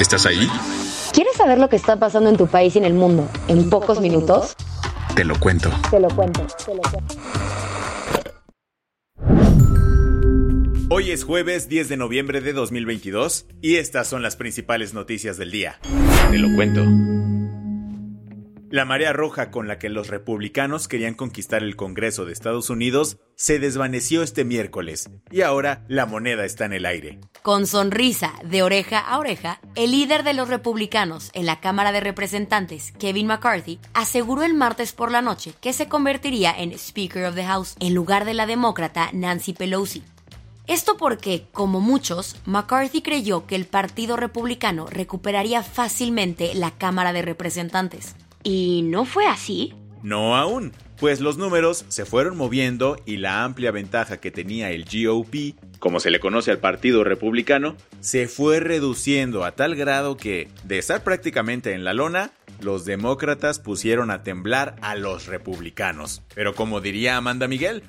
¿Estás ahí? ¿Quieres saber lo que está pasando en tu país y en el mundo en pocos minutos? Te lo cuento. Te lo cuento, te lo cuento. Hoy es jueves 10 de noviembre de 2022 y estas son las principales noticias del día. Te lo cuento. La marea roja con la que los republicanos querían conquistar el Congreso de Estados Unidos se desvaneció este miércoles y ahora la moneda está en el aire. Con sonrisa de oreja a oreja, el líder de los republicanos en la Cámara de Representantes, Kevin McCarthy, aseguró el martes por la noche que se convertiría en Speaker of the House en lugar de la demócrata Nancy Pelosi. Esto porque, como muchos, McCarthy creyó que el Partido Republicano recuperaría fácilmente la Cámara de Representantes. ¿Y no fue así? No aún, pues los números se fueron moviendo y la amplia ventaja que tenía el GOP, como se le conoce al Partido Republicano, se fue reduciendo a tal grado que, de estar prácticamente en la lona, los demócratas pusieron a temblar a los republicanos. Pero como diría Amanda Miguel,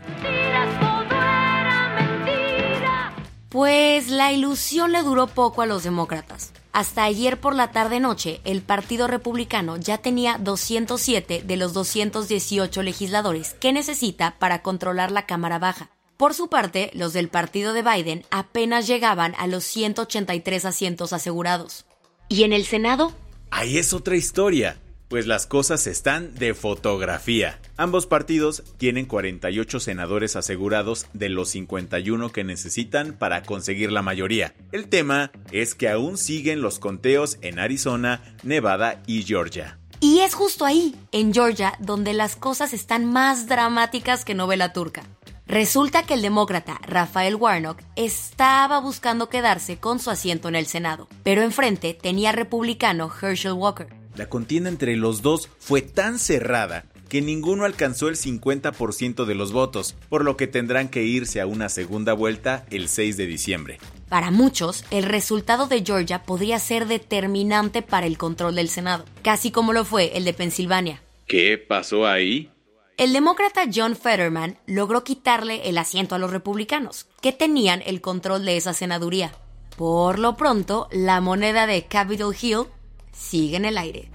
Pues la ilusión le duró poco a los demócratas. Hasta ayer por la tarde-noche, el Partido Republicano ya tenía 207 de los 218 legisladores que necesita para controlar la Cámara Baja. Por su parte, los del partido de Biden apenas llegaban a los 183 asientos asegurados. ¿Y en el Senado? ahí es otra historia. Pues las cosas están de fotografía. Ambos partidos tienen 48 senadores asegurados de los 51 que necesitan para conseguir la mayoría. El tema es que aún siguen los conteos en Arizona, Nevada y Georgia. Y es justo ahí, en Georgia, donde las cosas están más dramáticas que novela turca. Resulta que el demócrata Rafael Warnock estaba buscando quedarse con su asiento en el Senado, pero enfrente tenía republicano Herschel Walker. La contienda entre los dos fue tan cerrada que ninguno alcanzó el 50% de los votos, por lo que tendrán que irse a una segunda vuelta el 6 de diciembre. Para muchos, el resultado de Georgia podría ser determinante para el control del Senado, casi como lo fue el de Pensilvania. ¿Qué pasó ahí? El demócrata John Fetterman logró quitarle el asiento a los republicanos, que tenían el control de esa senaduría. Por lo pronto, la moneda de Capitol Hill sigue en el aire.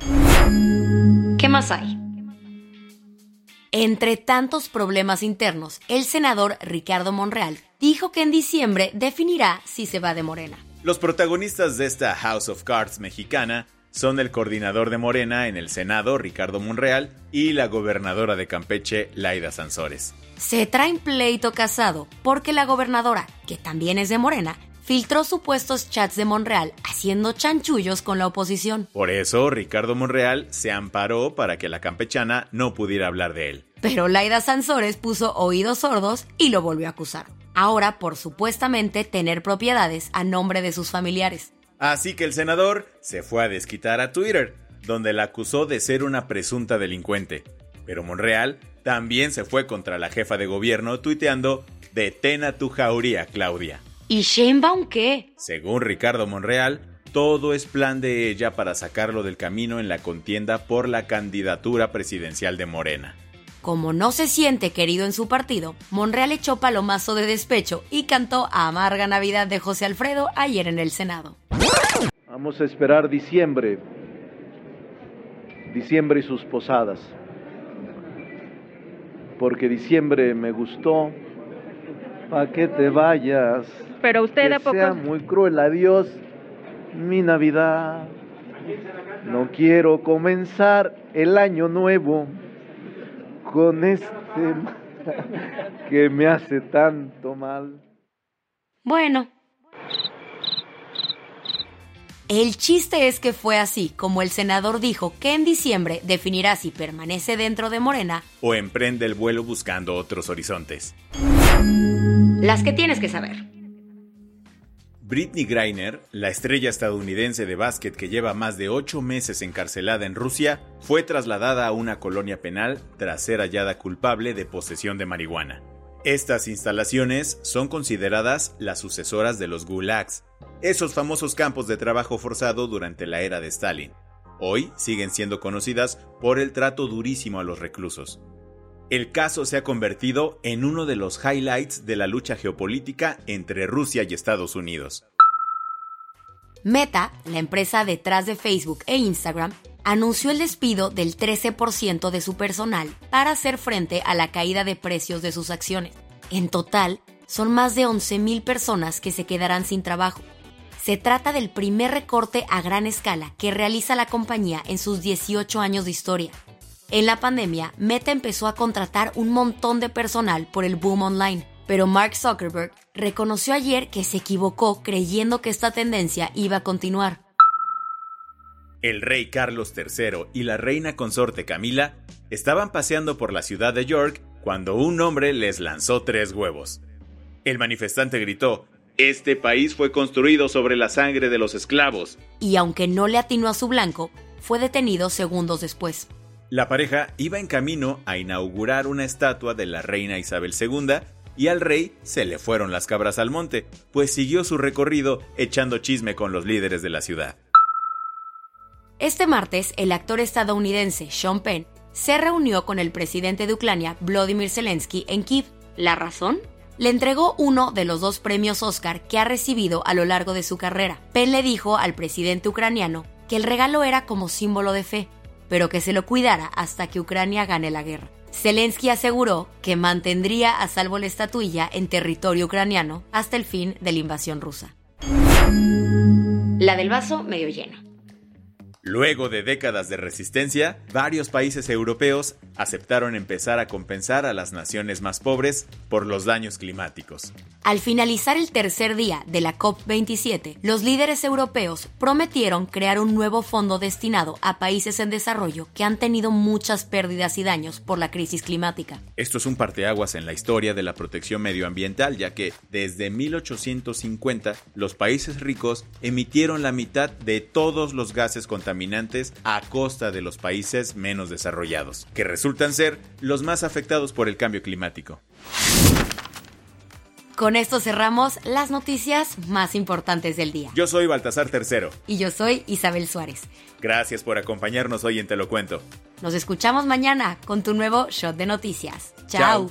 ¿Qué más hay? Entre tantos problemas internos, el senador Ricardo Monreal dijo que en diciembre definirá si se va de Morena. Los protagonistas de esta House of Cards mexicana son el coordinador de Morena en el Senado, Ricardo Monreal, y la gobernadora de Campeche, Laida Sansores. Se traen pleito casado porque la gobernadora, que también es de Morena, filtró supuestos chats de Monreal haciendo chanchullos con la oposición. Por eso, Ricardo Monreal se amparó para que la campechana no pudiera hablar de él. Pero Laida Sansores puso oídos sordos y lo volvió a acusar. Ahora por supuestamente tener propiedades a nombre de sus familiares. Así que el senador se fue a desquitar a Twitter, donde la acusó de ser una presunta delincuente. Pero Monreal también se fue contra la jefa de gobierno tuiteando Detén a tu jauría, Claudia. ¿Y Sheinbaum qué? Según Ricardo Monreal, todo es plan de ella para sacarlo del camino en la contienda por la candidatura presidencial de Morena. Como no se siente querido en su partido, Monreal echó palomazo de despecho y cantó a Amarga Navidad de José Alfredo ayer en el Senado. Vamos a esperar diciembre, diciembre y sus posadas, porque diciembre me gustó, pa' que te vayas, Pero usted que de poco... sea muy cruel, adiós, mi Navidad, no quiero comenzar el año nuevo con este que me hace tanto mal. Bueno. El chiste es que fue así como el senador dijo que en diciembre definirá si permanece dentro de Morena o emprende el vuelo buscando otros horizontes. Las que tienes que saber. Britney Griner, la estrella estadounidense de básquet que lleva más de ocho meses encarcelada en Rusia, fue trasladada a una colonia penal tras ser hallada culpable de posesión de marihuana. Estas instalaciones son consideradas las sucesoras de los gulags, esos famosos campos de trabajo forzado durante la era de Stalin. Hoy siguen siendo conocidas por el trato durísimo a los reclusos. El caso se ha convertido en uno de los highlights de la lucha geopolítica entre Rusia y Estados Unidos. Meta, la empresa detrás de Facebook e Instagram, anunció el despido del 13% de su personal para hacer frente a la caída de precios de sus acciones. En total, son más de 11.000 personas que se quedarán sin trabajo. Se trata del primer recorte a gran escala que realiza la compañía en sus 18 años de historia. En la pandemia, Meta empezó a contratar un montón de personal por el boom online, pero Mark Zuckerberg reconoció ayer que se equivocó creyendo que esta tendencia iba a continuar. El rey Carlos III y la reina consorte Camila estaban paseando por la ciudad de York cuando un hombre les lanzó tres huevos. El manifestante gritó, Este país fue construido sobre la sangre de los esclavos. Y aunque no le atinó a su blanco, fue detenido segundos después. La pareja iba en camino a inaugurar una estatua de la reina Isabel II y al rey se le fueron las cabras al monte, pues siguió su recorrido echando chisme con los líderes de la ciudad. Este martes, el actor estadounidense Sean Penn se reunió con el presidente de Ucrania, Vladimir Zelensky, en Kiev. ¿La razón? Le entregó uno de los dos premios Oscar que ha recibido a lo largo de su carrera. Penn le dijo al presidente ucraniano que el regalo era como símbolo de fe, pero que se lo cuidara hasta que Ucrania gane la guerra. Zelensky aseguró que mantendría a salvo la estatuilla en territorio ucraniano hasta el fin de la invasión rusa. La del vaso medio lleno. Luego de décadas de resistencia, varios países europeos aceptaron empezar a compensar a las naciones más pobres por los daños climáticos. Al finalizar el tercer día de la COP27, los líderes europeos prometieron crear un nuevo fondo destinado a países en desarrollo que han tenido muchas pérdidas y daños por la crisis climática. Esto es un parteaguas en la historia de la protección medioambiental, ya que desde 1850 los países ricos emitieron la mitad de todos los gases contaminantes a costa de los países menos desarrollados, que resultan ser los más afectados por el cambio climático. Con esto cerramos las noticias más importantes del día. Yo soy Baltasar Tercero. Y yo soy Isabel Suárez. Gracias por acompañarnos hoy en Te lo cuento. Nos escuchamos mañana con tu nuevo shot de noticias. Chao.